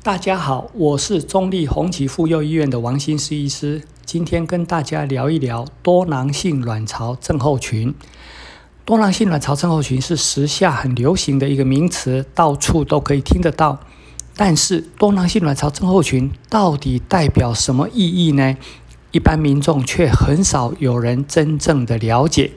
大家好，我是中立红旗妇幼医院的王新思医师，今天跟大家聊一聊多囊性卵巢症候群。多囊性卵巢症候群是时下很流行的一个名词，到处都可以听得到。但是多囊性卵巢症候群到底代表什么意义呢？一般民众却很少有人真正的了解。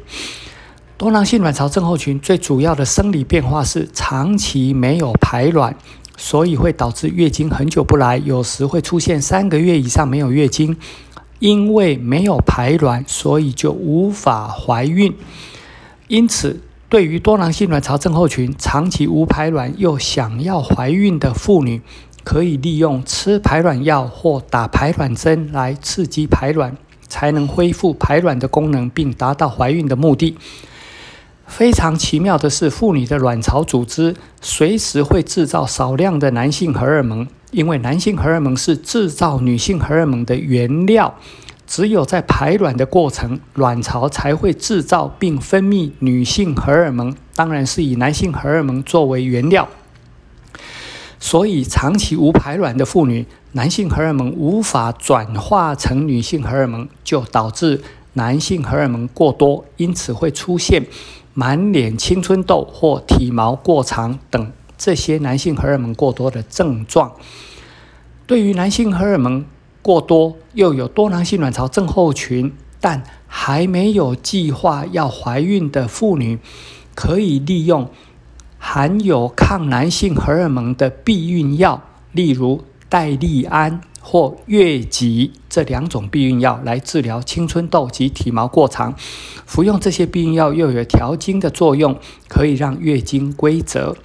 多囊性卵巢症候群最主要的生理变化是长期没有排卵。所以会导致月经很久不来，有时会出现三个月以上没有月经。因为没有排卵，所以就无法怀孕。因此，对于多囊性卵巢症候群长期无排卵又想要怀孕的妇女，可以利用吃排卵药或打排卵针来刺激排卵，才能恢复排卵的功能，并达到怀孕的目的。非常奇妙的是，妇女的卵巢组织随时会制造少量的男性荷尔蒙，因为男性荷尔蒙是制造女性荷尔蒙的原料。只有在排卵的过程，卵巢才会制造并分泌女性荷尔蒙，当然是以男性荷尔蒙作为原料。所以，长期无排卵的妇女，男性荷尔蒙无法转化成女性荷尔蒙，就导致男性荷尔蒙过多，因此会出现。满脸青春痘或体毛过长等这些男性荷尔蒙过多的症状，对于男性荷尔蒙过多又有多囊性卵巢症候群，但还没有计划要怀孕的妇女，可以利用含有抗男性荷尔蒙的避孕药，例如代利安。或月吉这两种避孕药来治疗青春痘及体毛过长，服用这些避孕药又有调经的作用，可以让月经规则。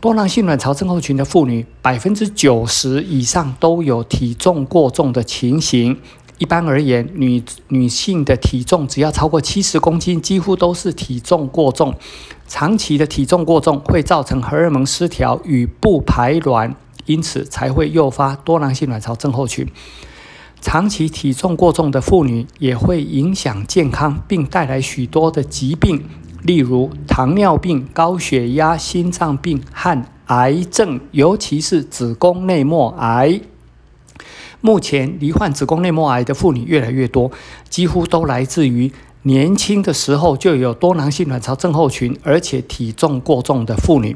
多囊性卵巢症候群的妇女，百分之九十以上都有体重过重的情形。一般而言，女女性的体重只要超过七十公斤，几乎都是体重过重。长期的体重过重会造成荷尔蒙失调与不排卵。因此才会诱发多囊性卵巢症候群。长期体重过重的妇女也会影响健康，并带来许多的疾病，例如糖尿病、高血压、心脏病和癌症，尤其是子宫内膜癌。目前罹患子宫内膜癌的妇女越来越多，几乎都来自于年轻的时候就有多囊性卵巢症候群，而且体重过重的妇女。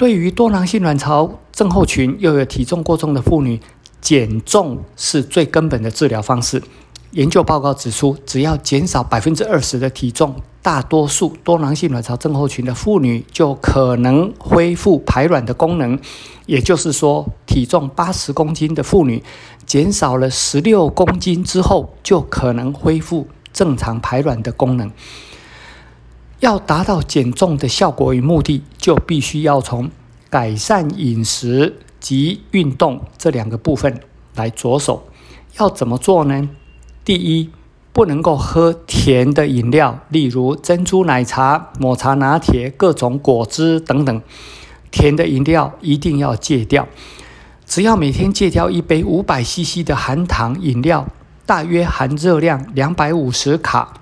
对于多囊性卵巢症候群又有体重过重的妇女，减重是最根本的治疗方式。研究报告指出，只要减少百分之二十的体重，大多数多囊性卵巢症候群的妇女就可能恢复排卵的功能。也就是说，体重八十公斤的妇女，减少了十六公斤之后，就可能恢复正常排卵的功能。要达到减重的效果与目的，就必须要从改善饮食及运动这两个部分来着手。要怎么做呢？第一，不能够喝甜的饮料，例如珍珠奶茶、抹茶拿铁、各种果汁等等。甜的饮料一定要戒掉。只要每天戒掉一杯五百 CC 的含糖饮料，大约含热量两百五十卡。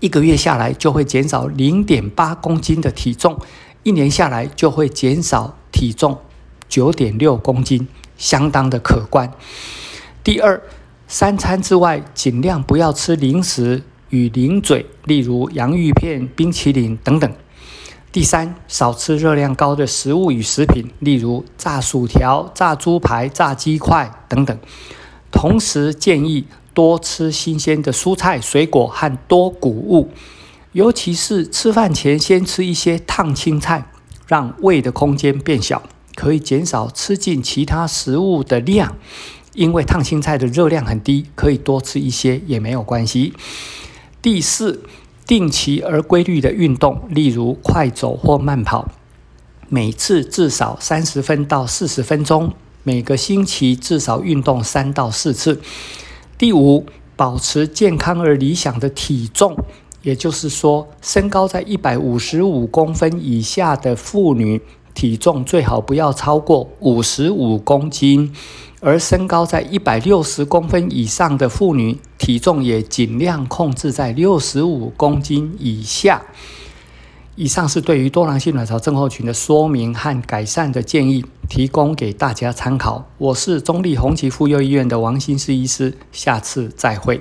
一个月下来就会减少零点八公斤的体重，一年下来就会减少体重九点六公斤，相当的可观。第二，三餐之外尽量不要吃零食与零嘴，例如洋芋片、冰淇淋等等。第三，少吃热量高的食物与食品，例如炸薯条、炸猪排、炸鸡块等等。同时建议。多吃新鲜的蔬菜、水果和多谷物，尤其是吃饭前先吃一些烫青菜，让胃的空间变小，可以减少吃进其他食物的量。因为烫青菜的热量很低，可以多吃一些也没有关系。第四，定期而规律的运动，例如快走或慢跑，每次至少三十分到四十分钟，每个星期至少运动三到四次。第五，保持健康而理想的体重，也就是说，身高在一百五十五公分以下的妇女，体重最好不要超过五十五公斤；而身高在一百六十公分以上的妇女，体重也尽量控制在六十五公斤以下。以上是对于多囊性卵巢症候群的说明和改善的建议，提供给大家参考。我是中立红旗妇幼医院的王新思医师，下次再会。